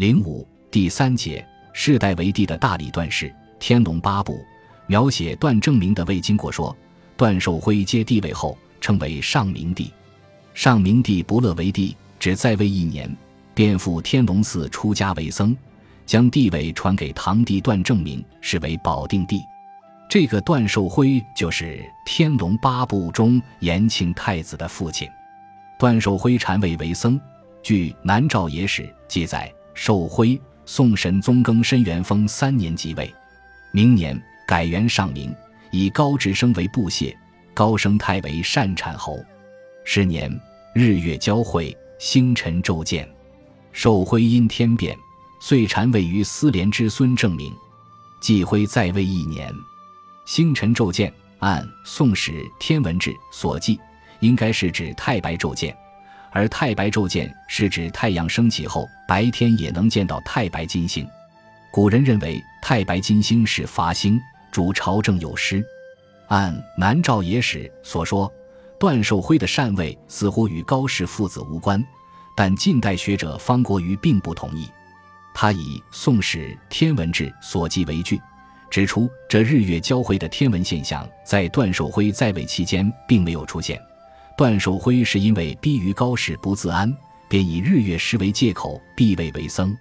零五第三节，世代为帝的大理段氏，《天龙八部》描写段正明的魏经过说。段寿辉接帝位后，称为上明帝。上明帝不乐为帝，只在位一年，便赴天龙寺出家为僧，将帝位传给堂弟段正明，是为保定帝。这个段寿辉就是《天龙八部》中延庆太子的父亲。段寿辉禅位为僧，据《南诏野史》记载。寿辉，宋神宗庚申元丰三年即位，明年改元上明，以高志升为部谢，高升太为善产侯。是年日月交汇，星辰骤见。寿辉因天变，遂禅位于思廉之孙正明。继辉在位一年，星辰骤见，按《宋史·天文志》所记，应该是指太白昼见。而太白昼见是指太阳升起后，白天也能见到太白金星。古人认为太白金星是伐星，主朝政有失。按《南诏野史》所说，段寿辉的禅位似乎与高氏父子无关，但近代学者方国瑜并不同意。他以《宋史·天文志》所记为据，指出这日月交汇的天文现象在段寿辉在位期间并没有出现。段守辉是因为逼于高氏不自安，便以日月食为借口避位为僧。